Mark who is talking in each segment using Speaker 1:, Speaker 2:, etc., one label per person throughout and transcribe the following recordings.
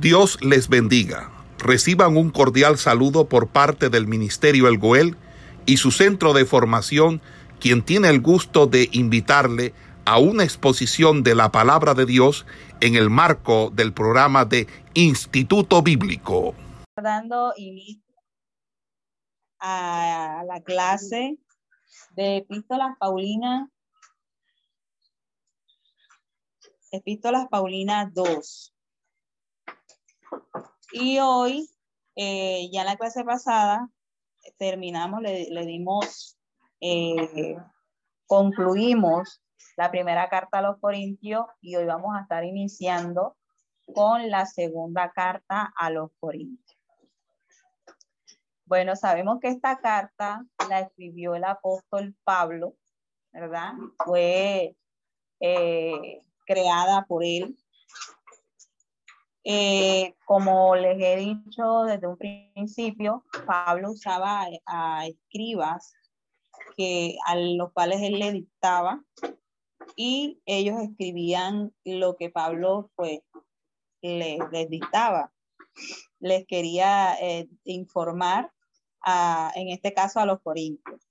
Speaker 1: Dios les bendiga. Reciban un cordial saludo por parte del Ministerio El Goel y su centro de formación, quien tiene el gusto de invitarle a una exposición de la palabra de Dios en el marco del programa de Instituto Bíblico.
Speaker 2: Dando inicio a la clase de Epístolas Paulinas, Epístolas Paulinas 2. Y hoy, eh, ya en la clase pasada, terminamos, le, dimos, eh, concluimos la primera carta a los Corintios y hoy vamos a estar iniciando con la segunda carta a los Corintios. Bueno, sabemos que esta carta la escribió el apóstol Pablo, ¿verdad? Fue eh, creada por él eh, como les he dicho desde un principio, Pablo usaba a, escribas que, a los cuales él le dictaba y ellos escribían lo que Pablo pues les, dictaba. Les quería eh, informar, en este caso a los corintios.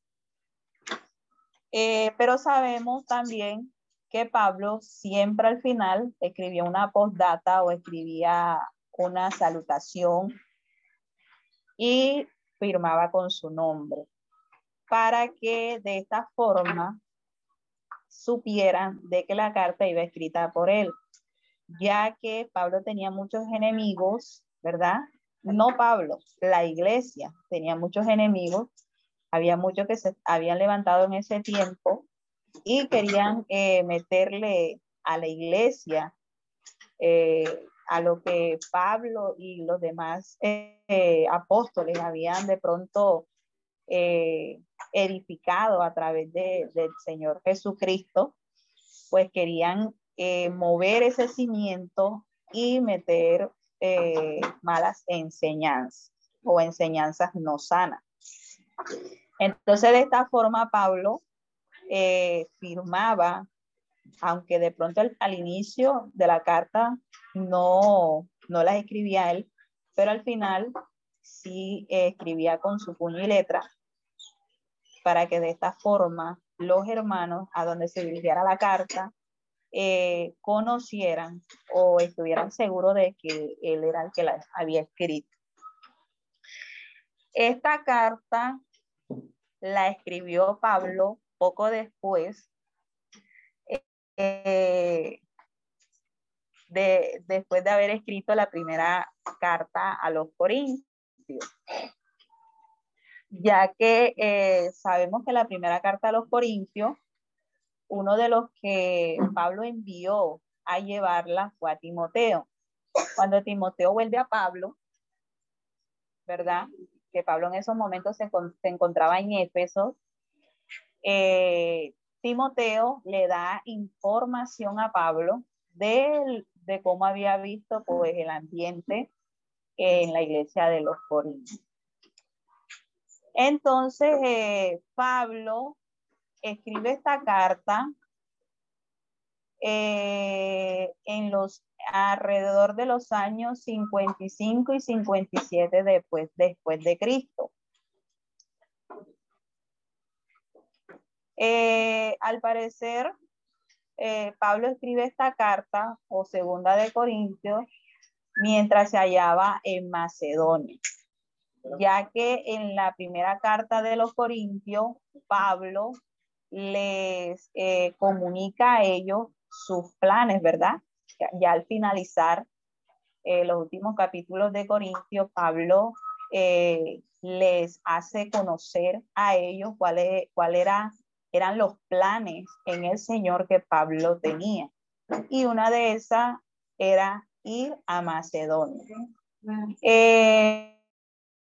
Speaker 2: Eh, pero sabemos también que Pablo siempre al final escribía una postdata o escribía una salutación y firmaba con su nombre para que de esta forma supieran de que la carta iba escrita por él, ya que Pablo tenía muchos enemigos, ¿verdad? No Pablo, la iglesia tenía muchos enemigos, había muchos que se habían levantado en ese tiempo y querían eh, meterle a la iglesia eh, a lo que Pablo y los demás eh, apóstoles habían de pronto edificado a través de, del Señor Jesucristo, pues querían mover ese cimiento y meter malas enseñanzas o enseñanzas no sanas. Entonces, de esta forma, Pablo eh, firmaba, aunque de pronto al, inicio de la carta no, no las escribía él, pero al final sí eh, escribía con su puño y letra para que de esta forma los hermanos a donde se dirigiera la carta eh, conocieran o estuvieran seguros de que él era el que la había escrito. Esta carta la escribió Pablo poco después, eh, de, después de haber escrito la primera carta a los Corintios, ya que eh, sabemos que la primera carta a los Corintios, uno de los que Pablo envió a llevarla fue a Timoteo. Cuando Timoteo vuelve a Pablo, ¿verdad? Que Pablo en esos momentos se, se encontraba en Éfeso, eh, Timoteo le da información a Pablo de, cómo había visto pues, el ambiente en la iglesia de los Corintios. Entonces, eh, Pablo escribe esta carta eh, en los alrededor de los años 55 y 57 después, después de Cristo. Eh, al parecer, eh, Pablo escribe esta carta o segunda de Corintios mientras se hallaba en Macedonia, ya que en la primera carta de los Corintios, Pablo les eh, comunica a ellos sus planes, ¿verdad? Ya, al finalizar los últimos capítulos de Corintios, Pablo les hace conocer a ellos cuál, es, cuál era eran los planes en el Señor que Pablo tenía. Y una de esas era ir a Macedonia. Eh,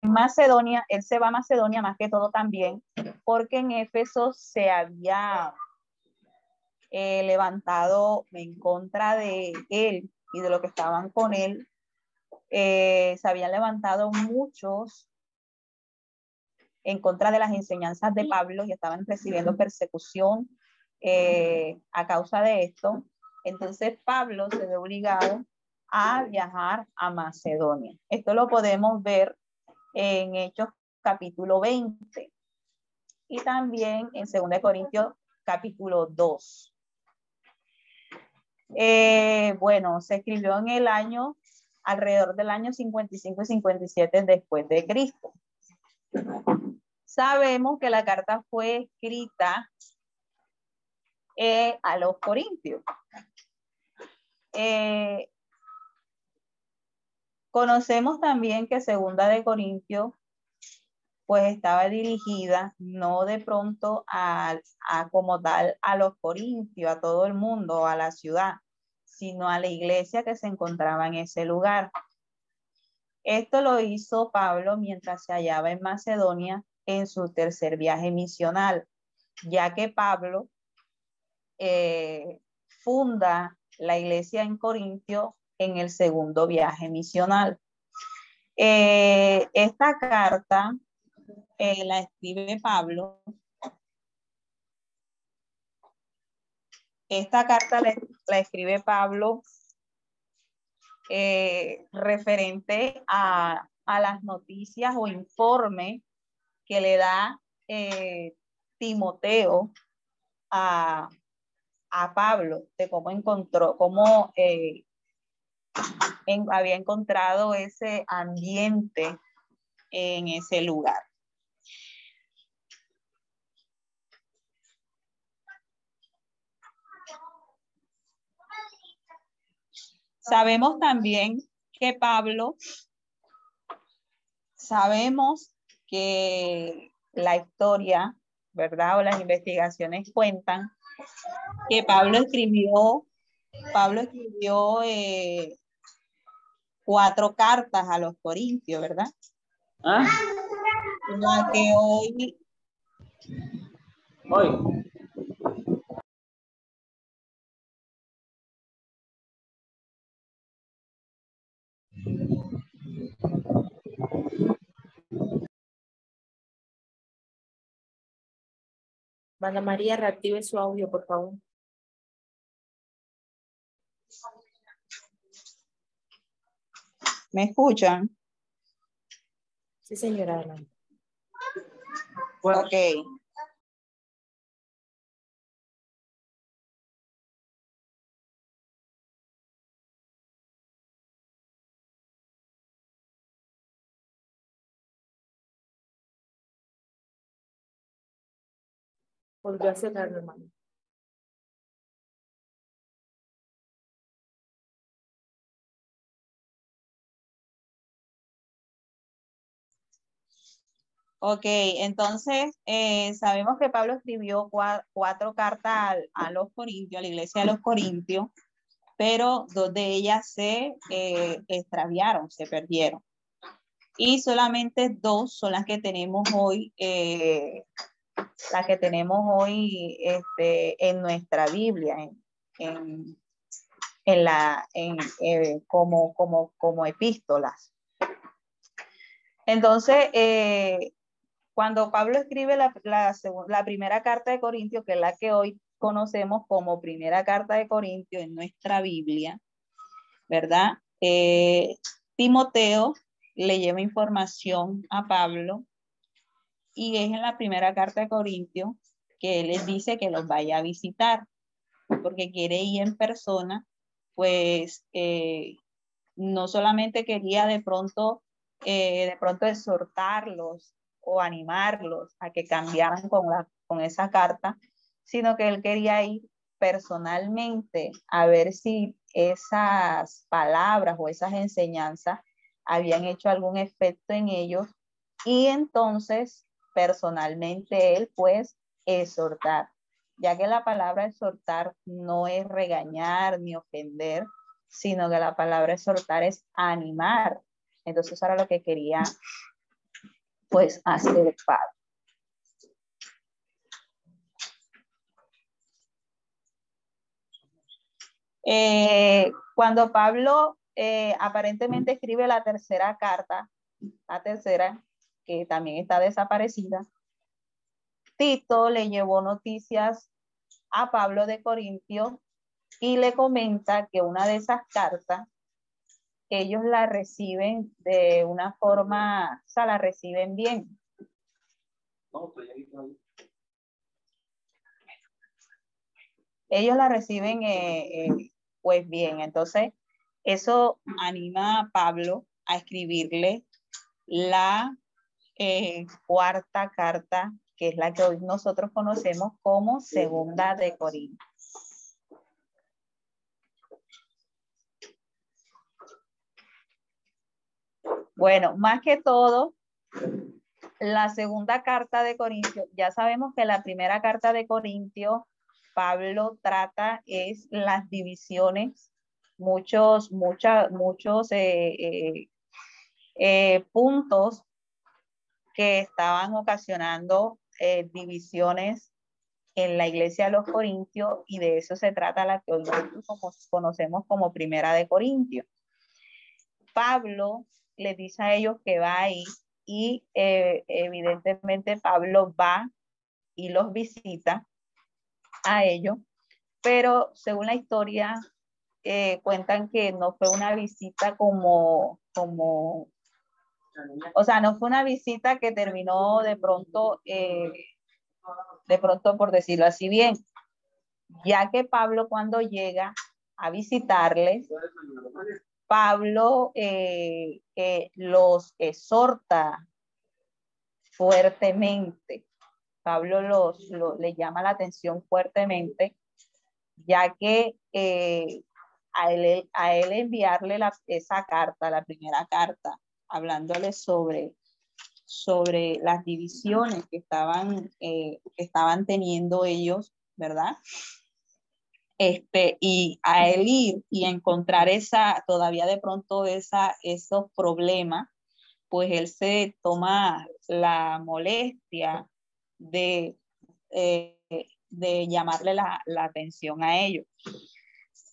Speaker 2: Macedonia, él se va a Macedonia más que todo también, porque en Éfeso se había eh, levantado en contra de él y de lo que estaban con él. Eh, se habían levantado muchos en contra de las enseñanzas de Pablo y estaban recibiendo persecución eh, a causa de esto. Entonces Pablo se ve obligado a viajar a Macedonia. Esto lo podemos ver en Hechos capítulo 20 y también en 2 Corintios capítulo 2. Eh, bueno, se escribió en el año, alrededor del año 55 y 57 después de Cristo. Sabemos que la carta fue escrita eh, a los corintios. Eh, conocemos también que segunda de Corintios pues estaba dirigida no de pronto a, a, como tal a los corintios, a todo el mundo, a la ciudad, sino a la iglesia que se encontraba en ese lugar. Esto lo hizo Pablo mientras se hallaba en Macedonia en su tercer viaje misional, ya que Pablo eh, funda la iglesia en Corintio en el segundo viaje misional. Eh, esta carta eh, la escribe Pablo. Esta carta la, escribe Pablo referente a, las noticias o informe que le da eh, Timoteo a, Pablo de cómo encontró, cómo había encontrado ese ambiente en ese lugar. Sabemos también que Pablo, sabemos que la historia, ¿verdad? O las investigaciones cuentan que Pablo escribió, Pablo escribió eh, cuatro cartas a los corintios, ¿verdad? ¿Ah? que hoy... Hoy.
Speaker 3: Ana María, reactive su audio, por favor.
Speaker 2: ¿Me escuchan?
Speaker 3: Sí, señora.
Speaker 2: Ok.
Speaker 3: Volvió a cerrar, hermano.
Speaker 2: Ok, entonces eh, sabemos que Pablo escribió cuatro, cartas a, los Corintios, a la iglesia de los Corintios, pero dos de ellas se eh, extraviaron, se perdieron. Y solamente dos son las que tenemos hoy eh, la que tenemos hoy este, en nuestra Biblia, en, en, la, en, eh, como, como, como epístolas. Entonces, eh, cuando Pablo escribe la, la, la, primera carta de Corintios, que es la que hoy conocemos como primera carta de Corintios en nuestra Biblia, ¿verdad? Eh, Timoteo le lleva información a Pablo y es en la primera carta de Corintios que él les dice que los vaya a visitar, porque quiere ir en persona, pues eh, no solamente quería de pronto, eh, de pronto exhortarlos o animarlos a que cambiaran con, la, con esa carta, sino que él quería ir personalmente a ver si esas palabras o esas enseñanzas habían hecho algún efecto en ellos. Y entonces personalmente él, pues, exhortar, ya que la palabra exhortar no es regañar ni ofender, sino que la palabra exhortar es animar. Entonces, ahora lo que quería, pues, hacer Padre. Eh, cuando Pablo eh, aparentemente escribe la tercera carta, la tercera, que también está desaparecida, Tito le llevó noticias a Pablo de Corintio y le comenta que una de esas cartas ellos la reciben de una forma, o sea, la reciben bien. Ellos la reciben eh, eh, pues bien, entonces eso anima a Pablo a escribirle la cuarta carta, que es la que hoy nosotros conocemos como Segunda de Corintios. Bueno, más que todo, la segunda carta de Corintios, ya sabemos que la primera carta de Corintios, Pablo trata es las divisiones, muchos, muchas, muchos eh, eh, eh, puntos que estaban ocasionando divisiones en la iglesia de los Corintios y de eso se trata la que hoy conocemos como primera de Corintios. Pablo le dice a ellos que va ahí y eh, evidentemente Pablo va y los visita a ellos, pero según la historia eh, cuentan que no fue una visita como, como, o sea, no fue una visita que terminó de pronto, eh, de pronto por decirlo así bien, ya que Pablo cuando llega a visitarles, Pablo eh, los exhorta fuertemente. Pablo los, le llama la atención fuertemente, ya que eh, a, él, a él enviarle esa carta, la primera carta, hablándole sobre, sobre las divisiones que estaban, eh, que estaban teniendo ellos, ¿verdad? este, y a él ir y encontrar esa, todavía de pronto esa, esos problemas, pues él se toma la molestia de, eh, de llamarle la, la, atención a ellos.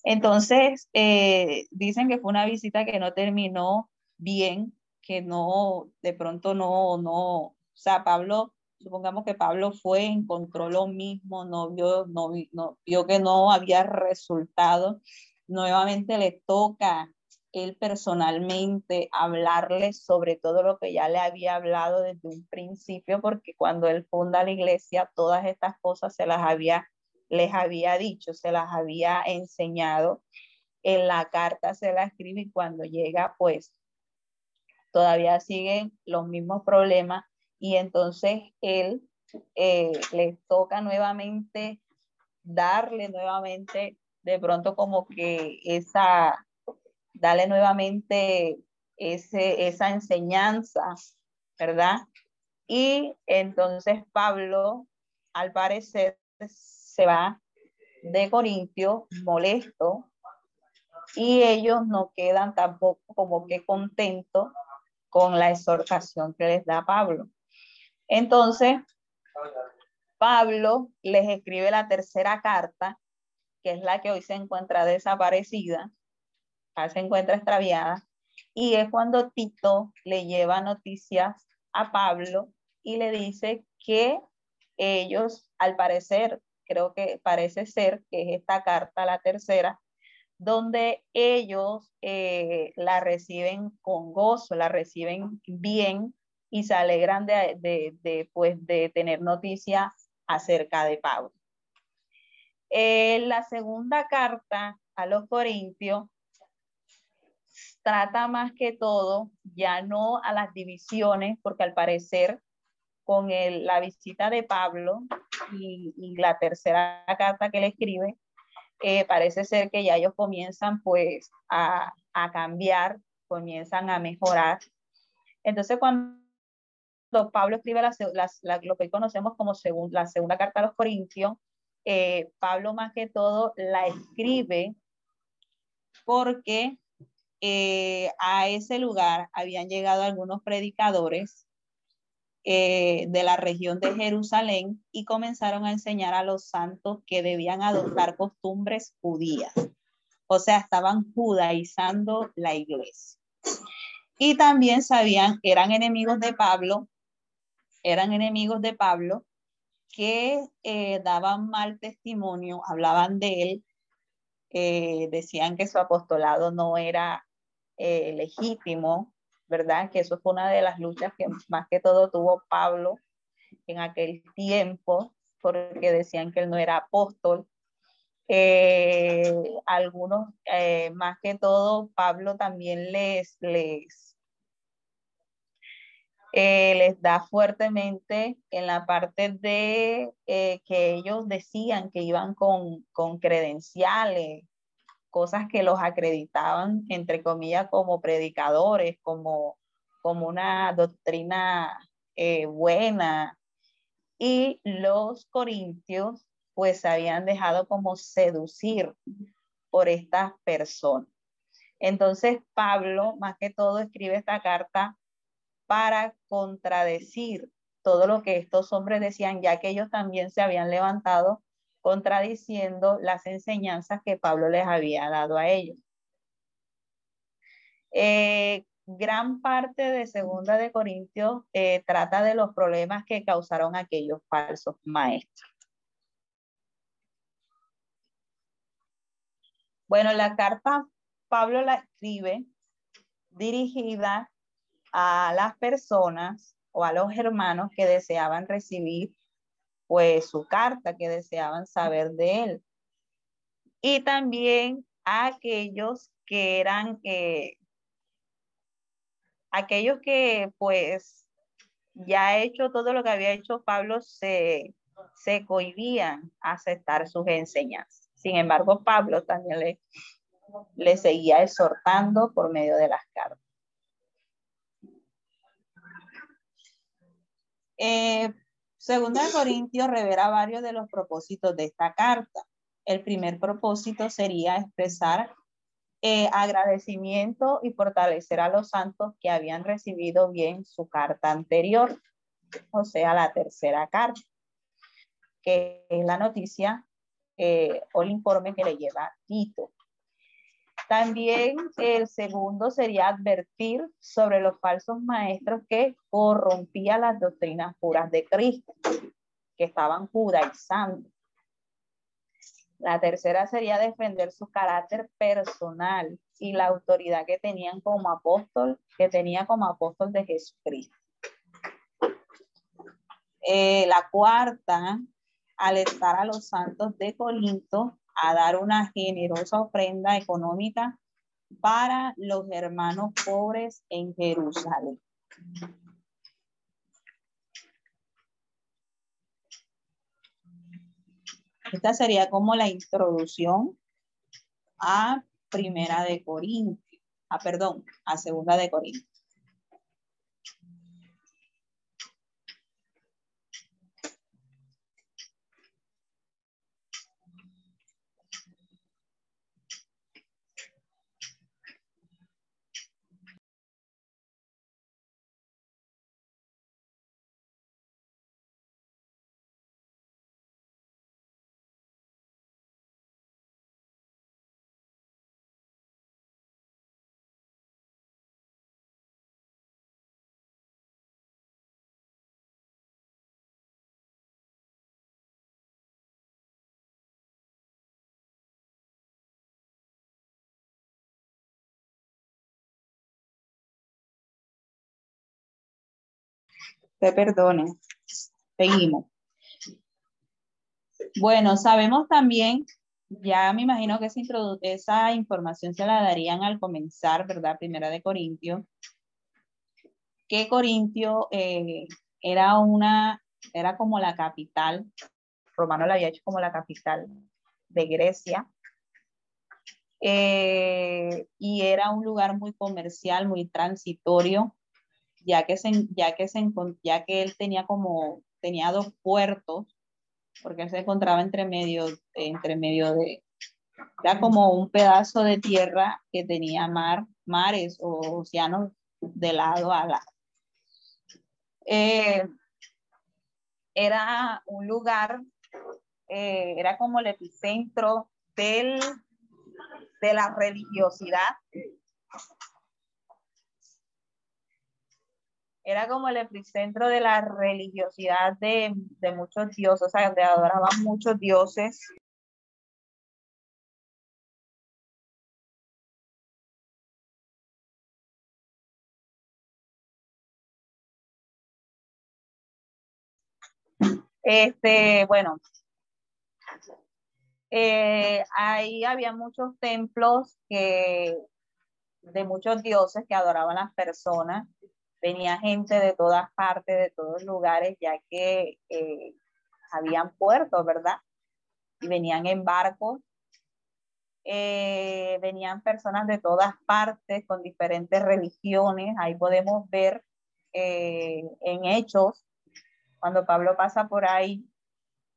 Speaker 2: Entonces, eh, dicen que fue una visita que no terminó bien, que no, de pronto no, no, o sea, Pablo supongamos que Pablo fue, encontró lo mismo, no vio, no, no, vio que no había resultado, nuevamente le toca él personalmente hablarle sobre todo lo que ya le había hablado desde un principio, porque cuando él funda la iglesia, todas estas cosas se las había, les había dicho, se las había enseñado. En la carta se la escribe y cuando llega, pues todavía siguen los mismos problemas y entonces él eh, le toca nuevamente darle nuevamente de pronto como que esa, darle nuevamente ese, esa enseñanza, ¿verdad? Y entonces Pablo, al parecer, se va de Corintio molesto y ellos no quedan tampoco como que contentos con la exhortación que les da Pablo. Entonces, Pablo les escribe la tercera carta, que es la que hoy se encuentra desaparecida, se encuentra extraviada, y es cuando Tito le lleva noticias a Pablo y le dice que ellos, al parecer, creo que parece ser que es esta carta, la tercera, donde ellos eh, la reciben con gozo, la reciben bien y se alegran de, de, de, pues, tener noticias acerca de Pablo. Eh, la segunda carta a los Corintios trata más que todo ya no a las divisiones, porque al parecer con la visita de Pablo y, la tercera carta que le escribe, eh, parece ser que ya ellos comienzan pues a, a cambiar, comienzan a mejorar. Entonces cuando Pablo escribe lo que conocemos como la segunda carta a los Corintios, eh, Pablo más que todo la escribe porque eh, a ese lugar habían llegado algunos predicadores eh, de la región de Jerusalén y comenzaron a enseñar a los santos que debían adoptar costumbres judías. O sea, estaban judaizando la iglesia. Y también sabían, eran enemigos de Pablo eran enemigos de Pablo que eh, daban mal testimonio, hablaban de él, eh, decían que su apostolado no era legítimo, ¿verdad? Que eso fue una de las luchas que más que todo tuvo Pablo en aquel tiempo, porque decían que él no era apóstol. Eh, algunos, eh, más que todo, Pablo también les, les, eh, les da fuertemente en la parte de que ellos decían que iban con, con credenciales, cosas que los acreditaban, entre comillas, como predicadores, como, como una doctrina buena, y los corintios pues se habían dejado como seducir por estas personas. Entonces Pablo, más que todo, escribe esta carta para contradecir todo lo que estos hombres decían, ya que ellos también se habían levantado contradiciendo las enseñanzas que Pablo les había dado a ellos. Eh, gran parte de Segunda de Corintios eh, trata de los problemas que causaron aquellos falsos maestros. Bueno, la carta Pablo la escribe dirigida a las personas o a los hermanos que deseaban recibir pues su carta, que deseaban saber de él. Y también a aquellos que eran eh, aquellos que pues ya hecho todo lo que había hecho Pablo se, se cohibían a aceptar sus enseñanzas. Sin embargo, Pablo también le, le seguía exhortando por medio de las cartas. Eh, segunda de Corintios revela varios de los propósitos de esta carta. El primer propósito sería expresar eh, agradecimiento y fortalecer a los santos que habían recibido bien su carta anterior, o sea, la tercera carta, que es la noticia eh, o el informe que le lleva Tito. También el segundo sería advertir sobre los falsos maestros que corrompían las doctrinas puras de Cristo, que estaban judaizando. La tercera sería defender su carácter personal y la autoridad que tenían como apóstol, que tenía como apóstol de Jesucristo. Eh, la cuarta, alertar a los santos de Corinto a dar una generosa ofrenda económica para los hermanos pobres en Jerusalén. Esta sería como la introducción a Primera de Corintios, a perdón, a Segunda de Corintios. Te perdone. Seguimos. Bueno, sabemos también, ya me imagino que esa, información se la darían al comenzar, ¿verdad? Primera de Corintio, que Corintio eh, era una, era como la capital, Romano la había hecho como la capital de Grecia, eh, y era un lugar muy comercial, muy transitorio, ya que, se, ya que, se, ya que él tenía como, tenía dos puertos, porque él se encontraba entre medio, entre medio de, era como un pedazo de tierra que tenía mar, mares o océanos de lado a lado. Eh, era un lugar, eh, era como el epicentro del, de la religiosidad era como el epicentro de la religiosidad de, de muchos dioses, o sea, donde adoraban muchos dioses. Este, bueno, eh, ahí había muchos templos que, de muchos dioses que adoraban las personas Venía gente de todas partes, de todos lugares, ya que eh, habían puertos, ¿verdad? Y venían en barcos. Eh, venían personas de todas partes con diferentes religiones. Ahí podemos ver en hechos, cuando Pablo pasa por ahí,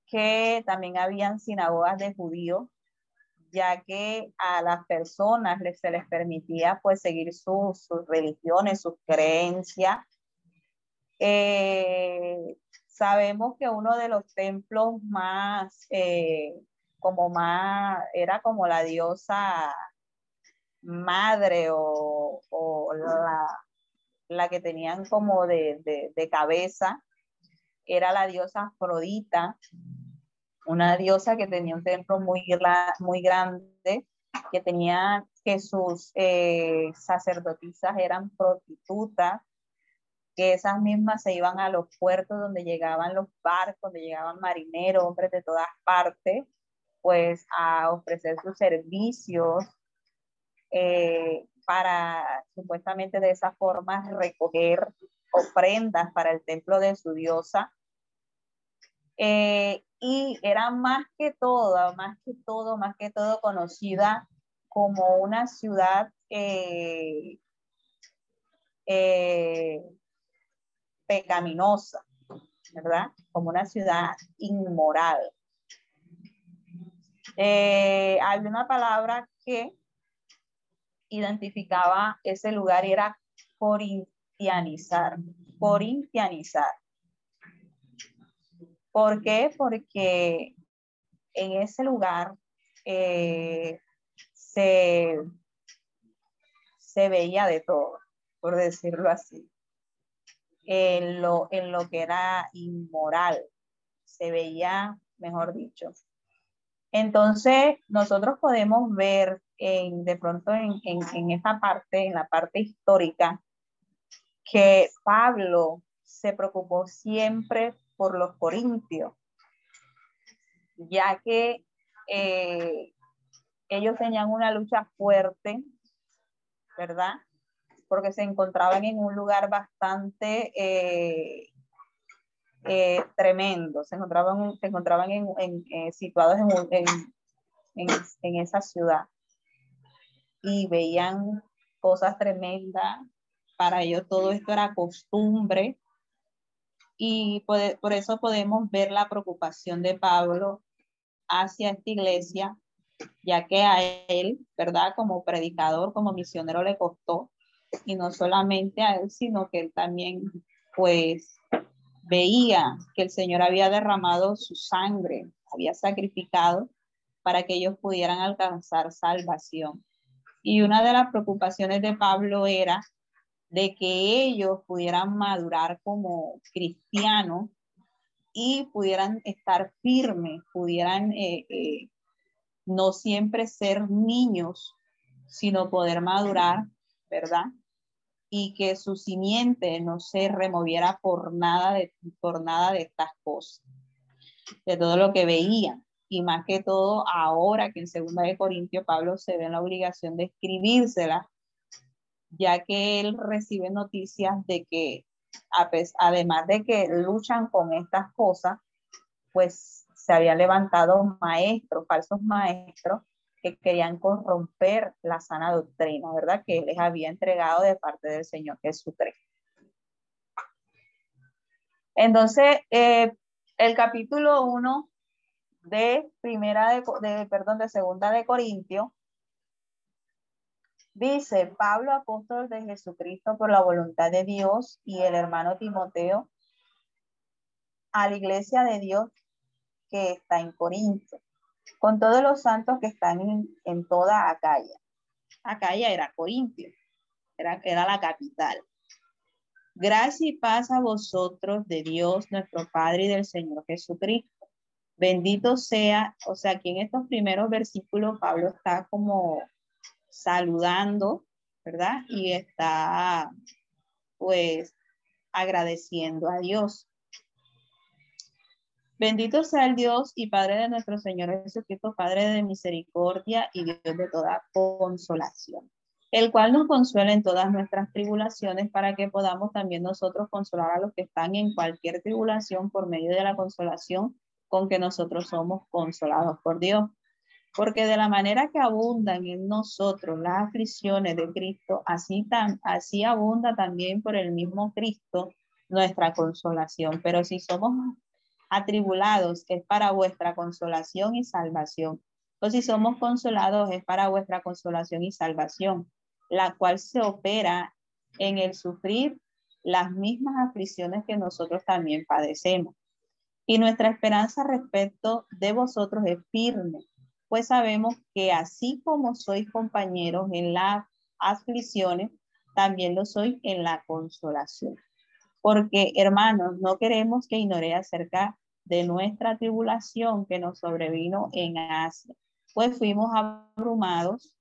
Speaker 2: que también habían sinagogas de judíos, ya que a las personas les, se les permitía pues seguir sus religiones, sus creencias. Eh, sabemos que uno de los templos más, eh, como más, era como la diosa madre o, la, la, que tenían como de, de cabeza, era la diosa Afrodita, una diosa que tenía un templo muy, muy grande, que tenía que sus eh, sacerdotisas eran prostitutas, que esas mismas se iban a los puertos donde llegaban los barcos, donde llegaban marineros, hombres de todas partes, pues a ofrecer sus servicios eh, para supuestamente de esa forma recoger ofrendas para el templo de su diosa. Eh, y era más que todo, más que todo, más que todo conocida como una ciudad eh, eh, pecaminosa, ¿verdad? Como una ciudad inmoral. Eh, hay una palabra que identificaba ese lugar y era corintianizar, corintianizar. ¿Por qué? Porque en ese lugar eh, se, veía de todo, por decirlo así. En lo, en lo que era inmoral, se veía, mejor dicho. Entonces, nosotros podemos ver en, de pronto en, en, en esta parte, en la parte histórica, que Pablo se preocupó siempre por los corintios, ya que eh, ellos tenían una lucha fuerte, ¿verdad? Porque se encontraban en un lugar bastante eh, eh, tremendo, se encontraban, se encontraban en, situados en, en esa ciudad y veían cosas tremendas. Para ellos todo esto era costumbre, y por, eso podemos ver la preocupación de Pablo hacia esta iglesia, ya que a él, ¿verdad? Como predicador, como misionero le costó, y no solamente a él, sino que él también, pues, veía que el Señor había derramado su sangre, había sacrificado para que ellos pudieran alcanzar salvación. Y una de las preocupaciones de Pablo era de que ellos pudieran madurar como cristianos y pudieran estar firmes, pudieran eh, eh, no siempre ser niños, sino poder madurar, ¿verdad? Y que su simiente no se removiera por nada de, por nada de estas cosas, de todo lo que veían. Y más que todo, ahora que en segunda de Corintios Pablo se ve en la obligación de escribírsela ya que él recibe noticias de que, además de que luchan con estas cosas, pues se habían levantado maestros, falsos maestros, que querían corromper la sana doctrina, ¿verdad? Que les había entregado de parte del Señor Jesucristo. Entonces, eh, el capítulo 1 de primera de, de, perdón, de segunda de Corintios Dice Pablo, apóstol de Jesucristo por la voluntad de Dios y el hermano Timoteo a la iglesia de Dios que está en Corinto, con todos los santos que están en, toda Acaya. Acaya era Corintio, era, era la capital. Gracia y paz a vosotros de Dios nuestro Padre y del Señor Jesucristo. Bendito sea, o sea, aquí en estos primeros versículos Pablo está como saludando, ¿verdad? Y está pues agradeciendo a Dios. Bendito sea el Dios y Padre de nuestro Señor Jesucristo, Padre de misericordia y Dios de toda consolación, el cual nos consuela en todas nuestras tribulaciones para que podamos también nosotros consolar a los que están en cualquier tribulación por medio de la consolación con que nosotros somos consolados por Dios. Porque de la manera que abundan en nosotros las aflicciones de Cristo, así, tan, así abunda también por el mismo Cristo nuestra consolación. Pero si somos atribulados, es para vuestra consolación y salvación. O si somos consolados, es para vuestra consolación y salvación, la cual se opera en el sufrir las mismas aflicciones que nosotros también padecemos. Y nuestra esperanza respecto de vosotros es firme, pues sabemos que así como sois compañeros en las aflicciones, también lo soy en la consolación. Porque, hermanos, no queremos que ignore acerca de nuestra tribulación que nos sobrevino en Asia, pues fuimos abrumados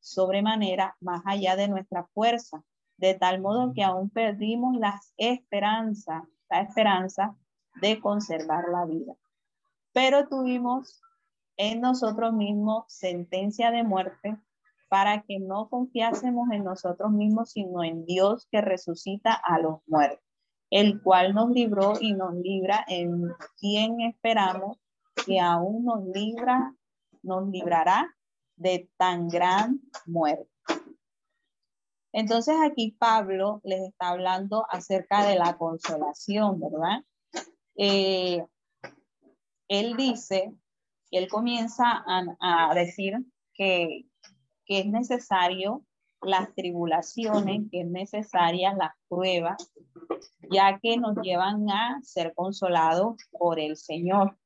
Speaker 2: sobremanera más allá de nuestra fuerza, de tal modo que aún perdimos la esperanza, la esperanza de conservar la vida. Pero tuvimos en nosotros mismos sentencia de muerte para que no confiásemos en nosotros mismos, sino en Dios que resucita a los muertos el cual nos libró y nos libra en quien esperamos que aún nos libra, nos librará de tan gran muerte. Entonces aquí Pablo les está hablando acerca de la consolación, ¿verdad? Eh, él dice, él comienza a, decir que, que es necesario las tribulaciones, que es necesaria las pruebas, ya que nos llevan a ser consolados por el Señor.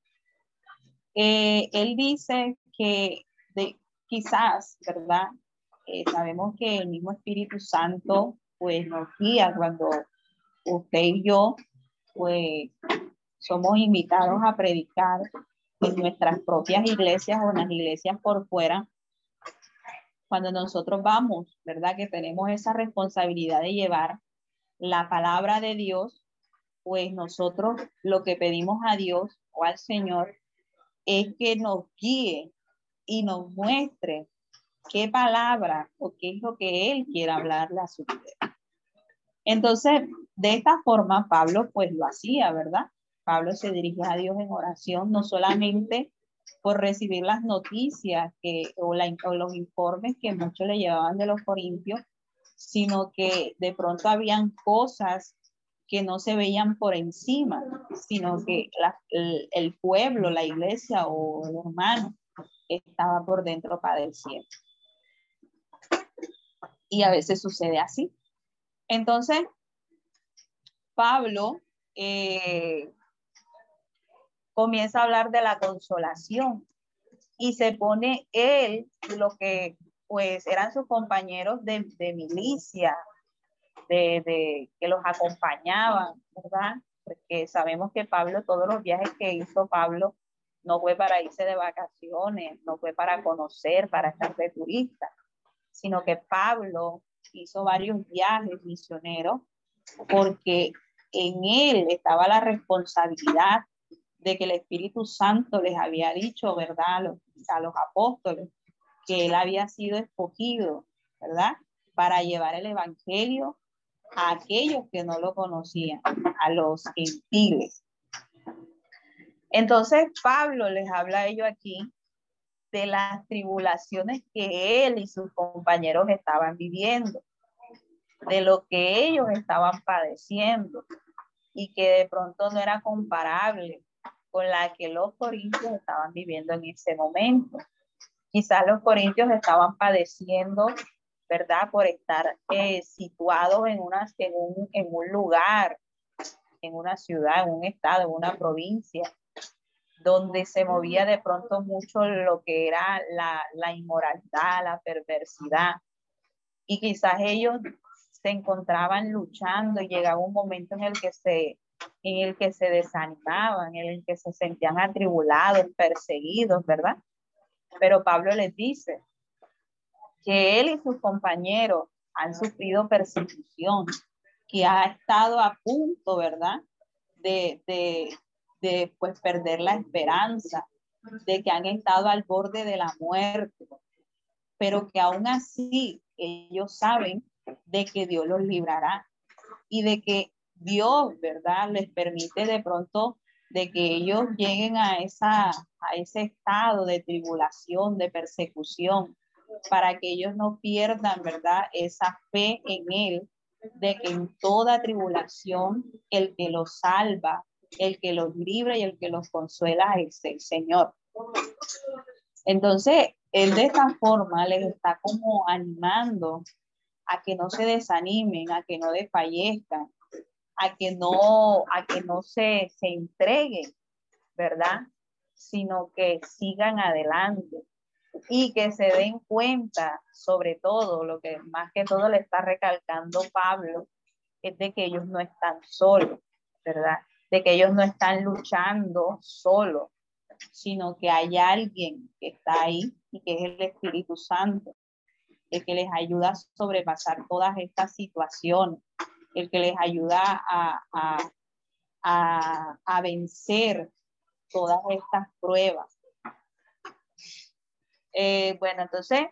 Speaker 2: Eh, él dice que quizás, ¿verdad? Eh, sabemos que el mismo Espíritu Santo pues nos guía cuando usted y yo pues somos invitados a predicar en nuestras propias iglesias o en las iglesias por fuera cuando nosotros vamos, ¿verdad? Que tenemos esa responsabilidad de llevar la palabra de Dios, pues nosotros lo que pedimos a Dios o al Señor es que nos guíe y nos muestre qué palabra o qué es lo que Él quiere hablarle a su vida. Entonces, de esta forma, Pablo pues lo hacía, ¿verdad? Pablo se dirigía a Dios en oración, no solamente por recibir las noticias que, o, los informes que muchos le llevaban de los corintios, sino que de pronto habían cosas que no se veían por encima, sino que el, pueblo, la iglesia o el hermano estaba por dentro padeciendo. Y a veces sucede así. Entonces, Pablo eh, comienza a hablar de la consolación y se pone él, lo que pues eran sus compañeros de, milicia, de, que los acompañaban, ¿verdad? Porque sabemos que Pablo, todos los viajes que hizo Pablo, no fue para irse de vacaciones, no fue para conocer, para estar de turista, sino que Pablo hizo varios viajes misioneros porque en él estaba la responsabilidad de que el Espíritu Santo les había dicho, ¿verdad? A los, apóstoles, que él había sido escogido, ¿verdad? Para llevar el Evangelio a aquellos que no lo conocían, a los gentiles. Entonces Pablo les habla a ellos aquí de las tribulaciones que él y sus compañeros estaban viviendo, de lo que ellos estaban padeciendo y que de pronto no era comparable con la que los corintios estaban viviendo en ese momento. Quizás los corintios estaban padeciendo, ¿verdad? Por estar eh, situados en, una, en, un, en un lugar, en una ciudad, en un estado, en una provincia, donde se movía de pronto mucho lo que era la, la inmoralidad, la perversidad. Y quizás ellos se encontraban luchando y llegaba un momento en el que se en el que se desanimaban, en el que se sentían atribulados, perseguidos, ¿verdad? Pero Pablo les dice que él y sus compañeros han sufrido persecución, que ha estado a punto, ¿verdad? De, de pues perder la esperanza, de que han estado al borde de la muerte, pero que aún así ellos saben de que Dios los librará y de que Dios, ¿verdad? Les permite de pronto de que ellos lleguen a, esa, a ese estado de tribulación, de persecución, para que ellos no pierdan, ¿verdad? Esa fe en Él, de que en toda tribulación el que los salva, el que los libra y el que los consuela es el Señor. Entonces, Él de esta forma les está como animando a que no se desanimen, a que no desfallezcan, a que no, a que no se, se entreguen, ¿verdad? Sino que sigan adelante y que se den cuenta, sobre todo, lo que más que todo le está recalcando Pablo, es de que ellos no están solos, ¿verdad? De que ellos no están luchando solos, sino que hay alguien que está ahí y que es el Espíritu Santo, el que les ayuda a sobrepasar todas estas situaciones, el que les ayuda a, a, a, vencer todas estas pruebas. Eh, bueno, entonces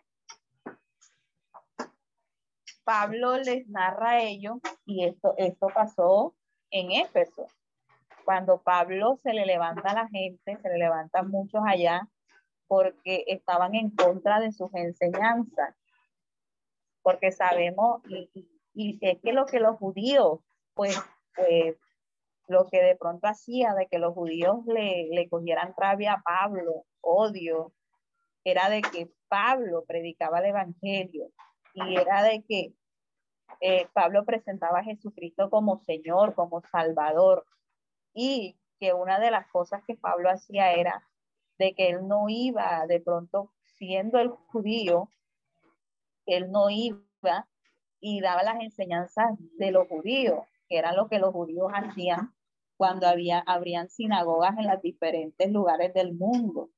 Speaker 2: Pablo les narra a ellos y esto, esto pasó en Éfeso. Cuando Pablo se le levanta a la gente, se le levantan muchos allá porque estaban en contra de sus enseñanzas. Porque sabemos, y es que lo que los judíos, pues, pues, lo que de pronto hacía de que los judíos le, le cogieran rabia a Pablo, odio, era de que Pablo predicaba el Evangelio y era de que eh, Pablo presentaba a Jesucristo como Señor, como Salvador. Y que una de las cosas que Pablo hacía era de que él no iba de pronto siendo el judío, él no iba y daba las enseñanzas de los judíos, que era lo que los judíos hacían cuando había, habrían sinagogas en los diferentes lugares del mundo.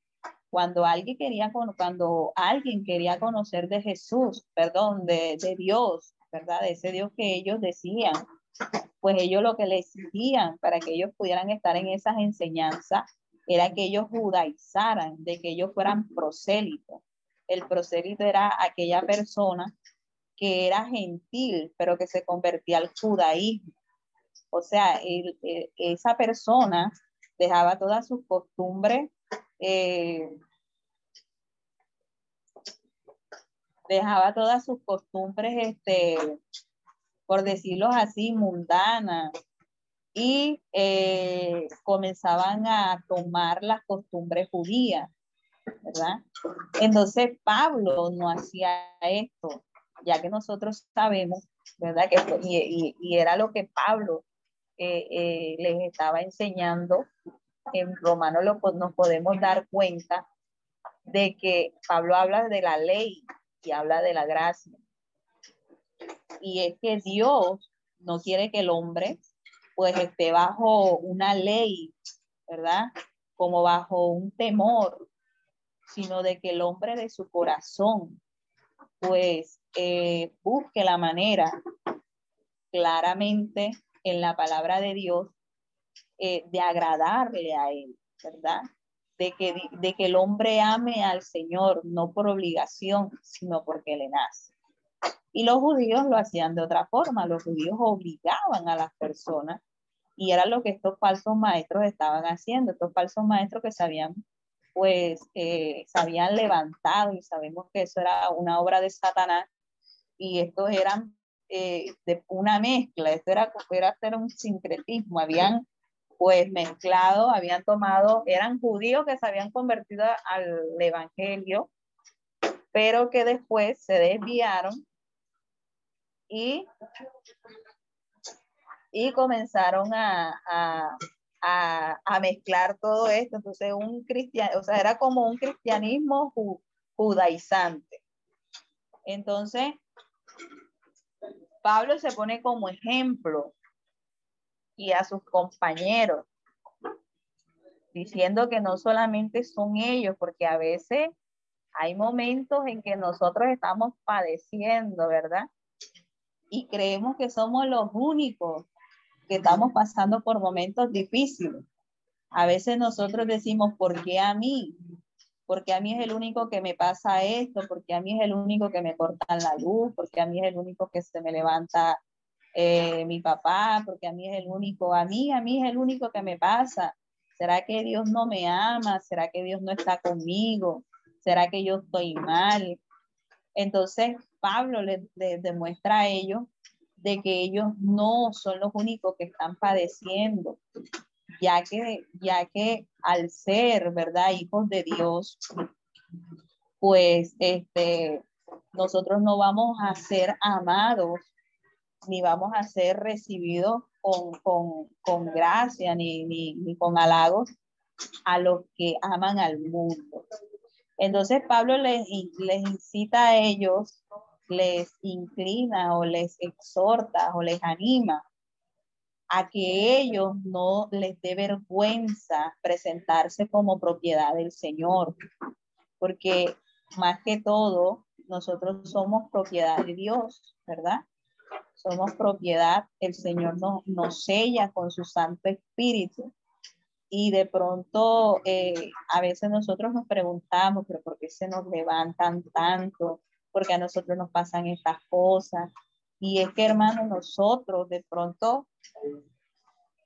Speaker 2: Cuando alguien quería, cuando alguien quería conocer de Jesús, perdón, de, de Dios, ¿verdad? De ese Dios que ellos decían, pues ellos lo que le exigían para que ellos pudieran estar en esas enseñanzas era que ellos judaizaran, de que ellos fueran prosélitos. El prosélito era aquella persona que era gentil, pero que se convertía al judaísmo. O sea, esa persona dejaba todas sus costumbres, eh, dejaba todas sus costumbres, este, por decirlo así, mundanas, y eh, comenzaban a tomar las costumbres judías, ¿verdad? Entonces Pablo no hacía esto ya que nosotros sabemos, ¿verdad? Que, y, y, era lo que Pablo eh, eh, les estaba enseñando. En Romano nos podemos dar cuenta de que Pablo habla de la ley y habla de la gracia. Y es que Dios no quiere que el hombre pues esté bajo una ley, ¿verdad? Como bajo un temor, sino de que el hombre de su corazón pues eh, busque la manera claramente en la palabra de Dios eh, de agradarle a Él, ¿verdad? De que, de que el hombre ame al Señor, no por obligación, sino porque le nace. Y los judíos lo hacían de otra forma, los judíos obligaban a las personas y era lo que estos falsos maestros estaban haciendo, estos falsos maestros que sabían pues eh, se habían levantado y sabemos que eso era una obra de Satanás y estos eran eh, de una mezcla, esto era, era, un sincretismo, habían pues mezclado, habían tomado, eran judíos que se habían convertido al evangelio, pero que después se desviaron y, y comenzaron a, a, mezclar todo esto. Entonces, un cristiano, o sea, era como un cristianismo judaizante. Entonces, Pablo se pone como ejemplo y a sus compañeros, diciendo que no solamente son ellos, porque a veces hay momentos en que nosotros estamos padeciendo, ¿verdad? Y creemos que somos los únicos que estamos pasando por momentos difíciles. A veces nosotros decimos, ¿por qué a mí? Porque a mí es el único que me pasa esto, porque a mí es el único que me cortan la luz, porque a mí es el único que se me levanta eh, mi papá, porque a mí es el único, a mí, a mí es el único que me pasa. ¿Será que Dios no me ama? ¿Será que Dios no está conmigo? ¿Será que yo estoy mal? Entonces, Pablo les demuestra a ellos de que ellos no son los únicos que están padeciendo, ya que, ya que al ser, ¿verdad?, hijos de Dios, pues este, nosotros no vamos a ser amados ni vamos a ser recibidos con, con, con gracia ni, ni, ni, con halagos a los que aman al mundo. Entonces Pablo les, les incita a ellos, les inclina o les exhorta o les anima a que ellos no les dé vergüenza presentarse como propiedad del Señor, porque más que todo, nosotros somos propiedad de Dios, ¿verdad? Somos propiedad, el Señor nos, nos sella con su Santo Espíritu. Y de pronto, eh, a veces nosotros nos preguntamos, pero ¿por qué se nos levantan tanto? ¿Por qué a nosotros nos pasan estas cosas? Y es que, hermano, nosotros de pronto,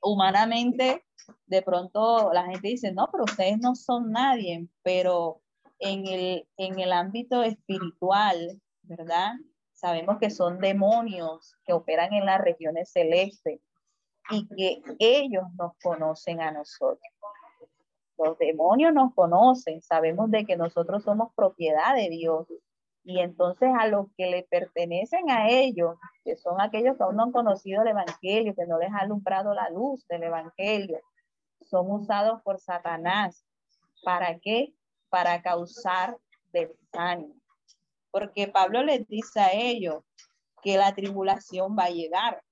Speaker 2: humanamente, de pronto la gente dice, no, pero ustedes no son nadie, pero en el, en el ámbito espiritual, ¿verdad? Sabemos que son demonios que operan en las regiones celestes y que ellos nos conocen a nosotros. Los demonios nos conocen, sabemos de que nosotros somos propiedad de Dios y entonces a los que le pertenecen a ellos, que son aquellos que aún no han conocido el Evangelio, que no les ha alumbrado la luz del Evangelio, son usados por Satanás. ¿Para qué? Para causar desánimo. Porque Pablo les dice a ellos que la tribulación va a llegar.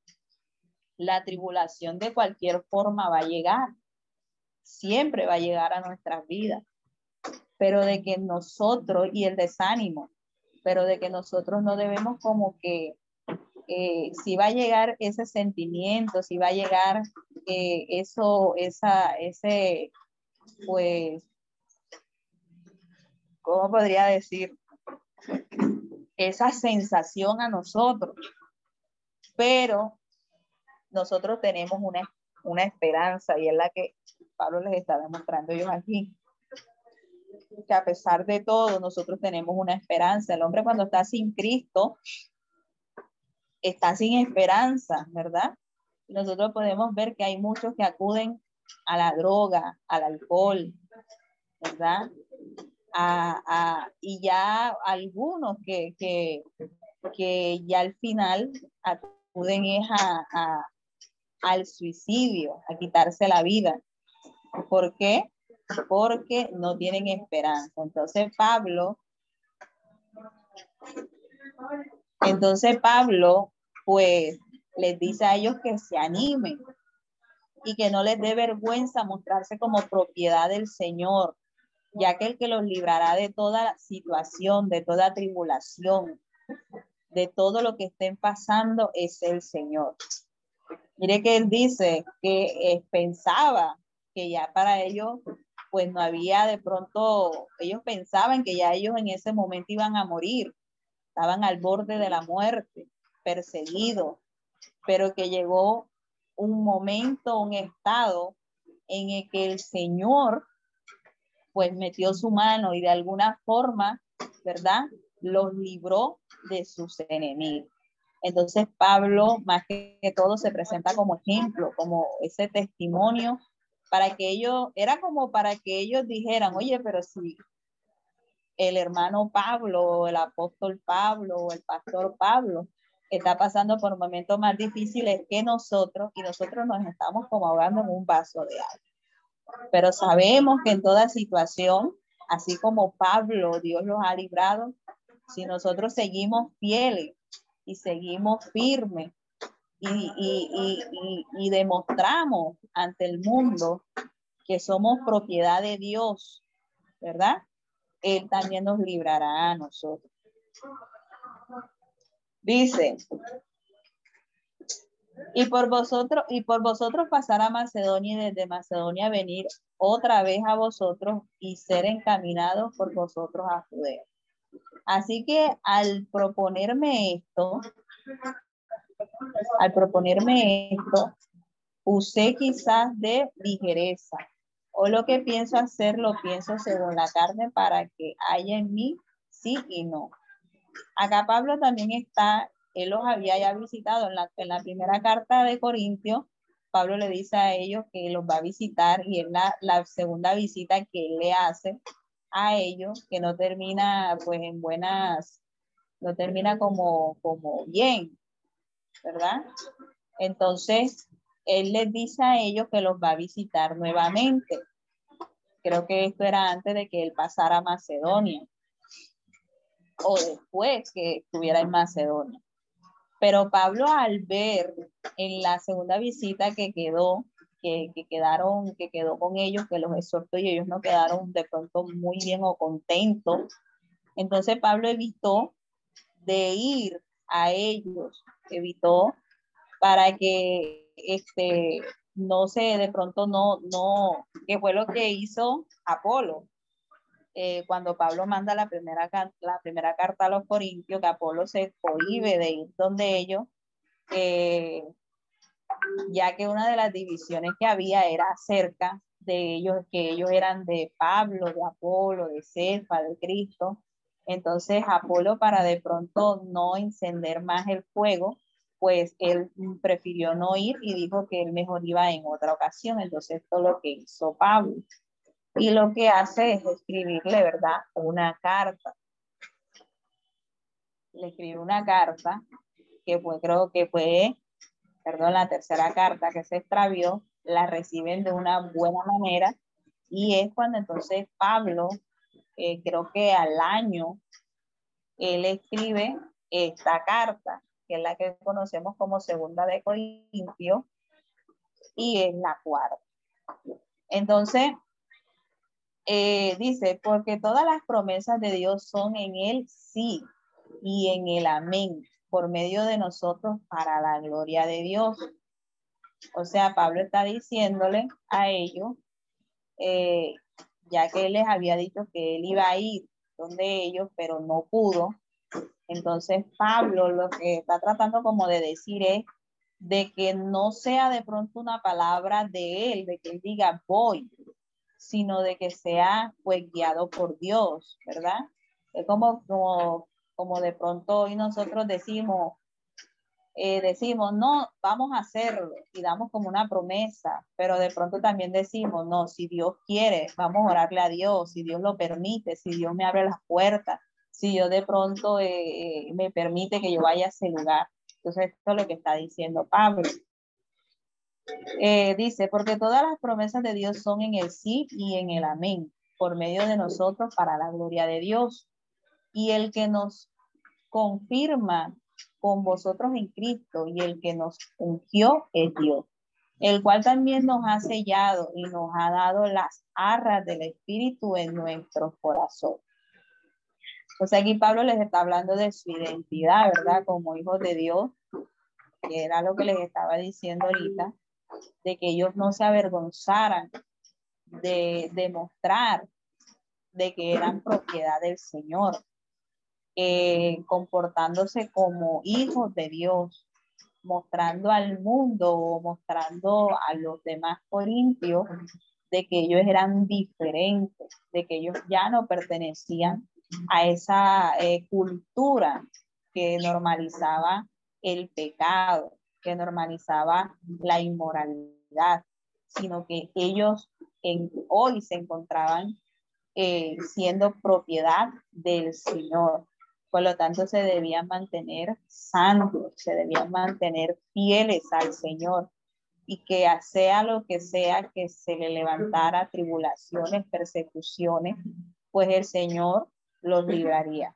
Speaker 2: La tribulación de cualquier forma va a llegar. Siempre va a llegar a nuestras vidas. Pero de que nosotros, y el desánimo, pero de que nosotros no debemos como que eh, si va a llegar ese sentimiento, si va a llegar eh, eso, esa, ese, pues, ¿cómo podría decir? esa sensación a nosotros. Pero nosotros tenemos una, una esperanza y es la que Pablo les está demostrando ellos aquí. Que a pesar de todo, nosotros tenemos una esperanza. El hombre cuando está sin Cristo, está sin esperanza, ¿verdad? Nosotros podemos ver que hay muchos que acuden a la droga, al alcohol, ¿verdad? y ya algunos que, que, que, ya al final acuden es a, al suicidio, a quitarse la vida. ¿Por qué? Porque no tienen esperanza. Entonces Pablo, entonces Pablo, pues les dice a ellos que se animen y que no les dé vergüenza mostrarse como propiedad del Señor, ya que el que los librará de toda situación, de toda tribulación, de todo lo que estén pasando es el Señor. Mire que él dice que pensaba que ya para ellos, pues no había de pronto, ellos pensaban que ya ellos en ese momento iban a morir, estaban al borde de la muerte, perseguidos, pero que llegó un momento, un estado en el que el Señor pues metió su mano y de alguna forma, ¿verdad? Los libró de sus enemigos. Entonces Pablo, más que todo, se presenta como ejemplo, como ese testimonio para que ellos, era como para que ellos dijeran, oye, pero si el hermano Pablo, el apóstol Pablo, o el pastor Pablo, está pasando por momentos más difíciles que nosotros y nosotros nos estamos como ahogando en un vaso de agua. Pero sabemos que en toda situación, así como Pablo, Dios los ha librado, si nosotros seguimos fieles y seguimos firmes y, y, y, y, demostramos ante el mundo que somos propiedad de Dios, ¿verdad? Él también nos librará a nosotros. Dice, Y por vosotros, y por vosotros pasar a Macedonia y desde Macedonia venir otra vez a vosotros y ser encaminados por vosotros a Judea. Así que al proponerme esto, al proponerme esto, usé quizás de ligereza, o lo que pienso hacer lo pienso según la carne para que haya en mí sí y no. Acá Pablo también está, él los había ya visitado. En la, primera carta de Corintios, Pablo le dice a ellos que los va a visitar y es la, la segunda visita que él le hace a ellos, que no termina pues en buenas, no termina como, como bien, ¿verdad? Entonces, él les dice a ellos que los va a visitar nuevamente. Creo que esto era antes de que él pasara a Macedonia o después que estuviera en Macedonia. Pero Pablo al ver en la segunda visita que quedó, que, que, quedaron, que quedó con ellos, que los exhortó y ellos no quedaron de pronto muy bien o contentos, entonces Pablo evitó de ir a ellos, evitó para que este, no se, de pronto no, no, que fue lo que hizo Apolo. Eh, cuando Pablo manda la primera, la primera carta a los Corintios, que Apolo se prohíbe de ir donde ellos, eh, ya que una de las divisiones que había era acerca de ellos, que ellos eran de Pablo, de Apolo, de Cefa, de Cristo. Entonces Apolo, para de pronto no encender más el fuego, pues él prefirió no ir y dijo que él mejor iba en otra ocasión. Entonces esto es lo que hizo Pablo. Y lo que hace es escribirle, ¿verdad? Una carta. Le escribe una carta que fue, creo que fue, perdón, la tercera carta que se extravió, la reciben de una buena manera y es cuando entonces Pablo, eh, creo que al año, él escribe esta carta que es la que conocemos como segunda de Corintio, y es la cuarta. Entonces, eh, dice, porque todas las promesas de Dios son en el sí y en el amén, por medio de nosotros para la gloria de Dios. O sea, Pablo está diciéndole a ellos, eh, ya que él les había dicho que él iba a ir donde ellos, pero no pudo, entonces, Pablo lo que está tratando como de decir es de que no sea de pronto una palabra de él, de que él diga voy, sino de que sea pues guiado por Dios, ¿verdad? Es como, como, como de pronto hoy nosotros decimos, eh, decimos, no, vamos a hacerlo y damos como una promesa, pero de pronto también decimos, no, si Dios quiere, vamos a orarle a Dios, si Dios lo permite, si Dios me abre las puertas, si yo de pronto eh, me permite que yo vaya a ese lugar. Entonces, esto es lo que está diciendo Pablo. Eh, dice, porque todas las promesas de Dios son en el sí y en el amén, por medio de nosotros para la gloria de Dios. Y el que nos confirma con vosotros en Cristo y el que nos ungió es Dios, el cual también nos ha sellado y nos ha dado las arras del Espíritu en nuestro corazón. O sea, aquí Pablo les está hablando de su identidad, ¿verdad? Como hijos de Dios, que era lo que les estaba diciendo ahorita, de que ellos no se avergonzaran de demostrar de que eran propiedad del Señor, eh, comportándose como hijos de Dios, mostrando al mundo o mostrando a los demás corintios de que ellos eran diferentes, de que ellos ya no pertenecían a esa eh, cultura que normalizaba el pecado, que normalizaba la inmoralidad, sino que ellos hoy se encontraban eh, siendo propiedad del Señor. Por lo tanto, se debían mantener santos, se debían mantener fieles al Señor y que sea lo que sea que se le levantara tribulaciones, persecuciones, pues el Señor los libraría.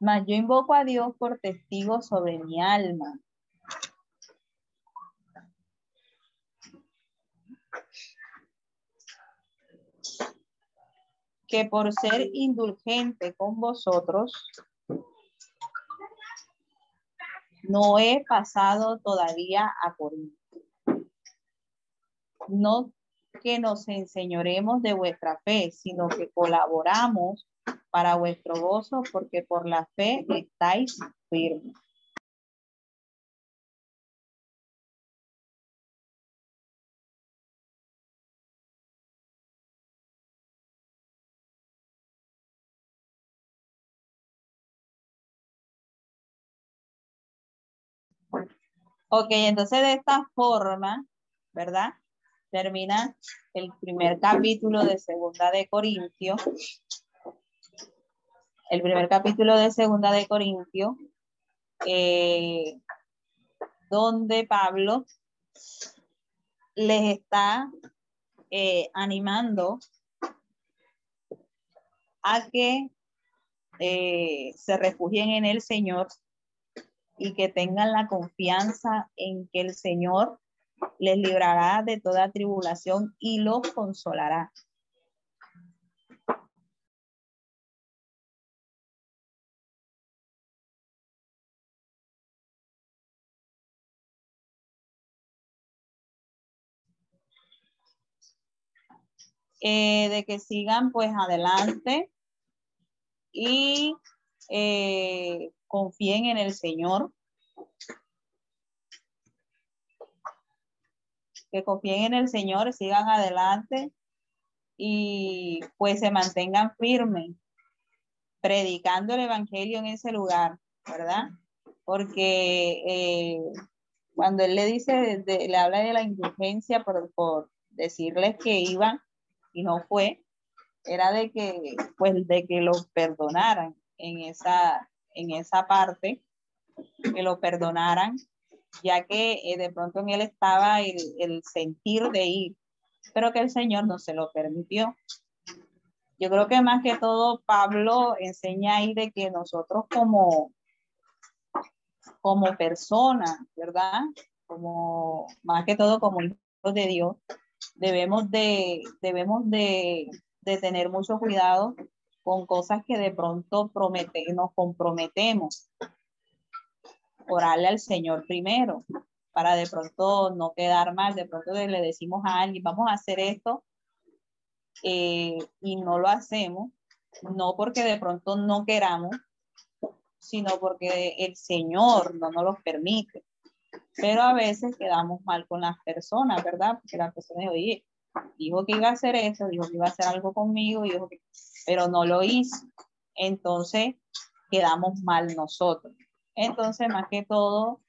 Speaker 2: Mas yo invoco a Dios por testigo sobre mi alma. Que por ser indulgente con vosotros, no he pasado todavía a Corinto. No que nos enseñoremos de vuestra fe, sino que colaboramos para vuestro gozo, porque por la fe estáis firmes. Ok, entonces de esta forma, ¿verdad? Termina el primer capítulo de Segunda de Corintios. El primer capítulo de Segunda de Corintios, eh, donde Pablo les está eh, animando a que eh, se refugien en el Señor y que tengan la confianza en que el Señor les librará de toda tribulación y los consolará. Eh, de que sigan pues adelante y eh, confíen en el Señor, que confíen en el Señor, sigan adelante y pues se mantengan firmes, predicando el Evangelio en ese lugar, ¿verdad? Porque eh, cuando él le dice, le habla de la indulgencia por, por decirles que iban y no fue, era de que, pues, de que los perdonaran en esa, en esa parte, que lo perdonaran, ya que eh, de pronto en él estaba el, el sentir de ir, pero que el Señor no se lo permitió. Yo creo que más que todo Pablo enseña ahí de que nosotros como, como personas, ¿verdad? Como, más que todo como hijos de Dios, debemos de, debemos de, de tener mucho cuidado con cosas que de pronto promete, nos comprometemos. Orarle al Señor primero, para de pronto no quedar mal, de pronto le decimos a alguien, vamos a hacer esto, eh, y no lo hacemos, no porque de pronto no queramos, sino porque el Señor no nos lo permite. Pero a veces quedamos mal con las personas, ¿verdad? Porque la persona dice, oye, dijo que iba a hacer eso, dijo que iba a hacer algo conmigo, dijo que pero no lo hizo. Entonces, quedamos mal nosotros. Entonces, más que todo,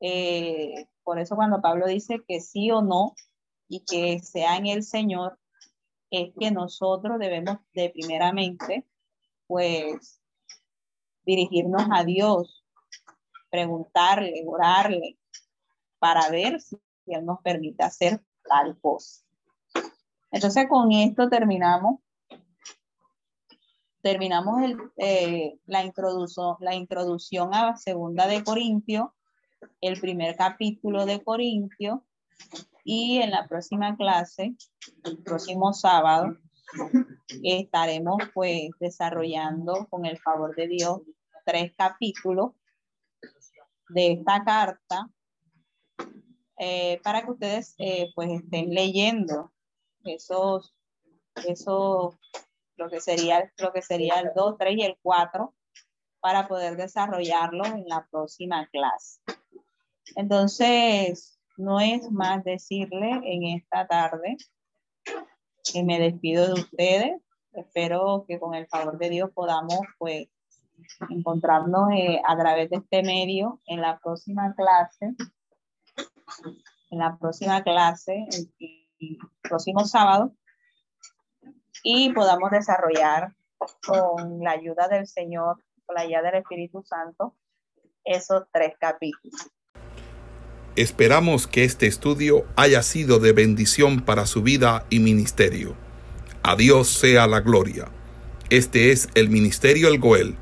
Speaker 2: eh, por eso cuando Pablo dice que sí o no y que sea en el Señor, es que nosotros debemos de primeramente, pues, dirigirnos a Dios, preguntarle, orarle, para ver si Él nos permite hacer tal cosa. Entonces, con esto terminamos terminamos el, eh, la, introducción, la introducción a Segunda de Corintio, el primer capítulo de Corintio, y en la próxima clase, el próximo sábado, estaremos pues desarrollando con el favor de Dios tres capítulos de esta carta eh, para que ustedes eh, pues estén leyendo esos, esos lo que sería, lo que sería el 2, 3 y el 4 para poder desarrollarlo en la próxima clase. Entonces, no es más decirle en esta tarde que me despido de ustedes. Espero que con el favor de Dios podamos pues encontrarnos eh, a través de este medio en la próxima clase. En la próxima clase, el próximo sábado, y podamos desarrollar con la ayuda del Señor, con la ayuda del Espíritu Santo, esos tres capítulos.
Speaker 1: Esperamos que este estudio haya sido de bendición para su vida y ministerio. A Dios sea la gloria. Este es el Ministerio El Goel,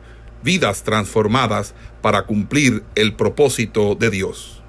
Speaker 1: vidas transformadas para cumplir el propósito de Dios.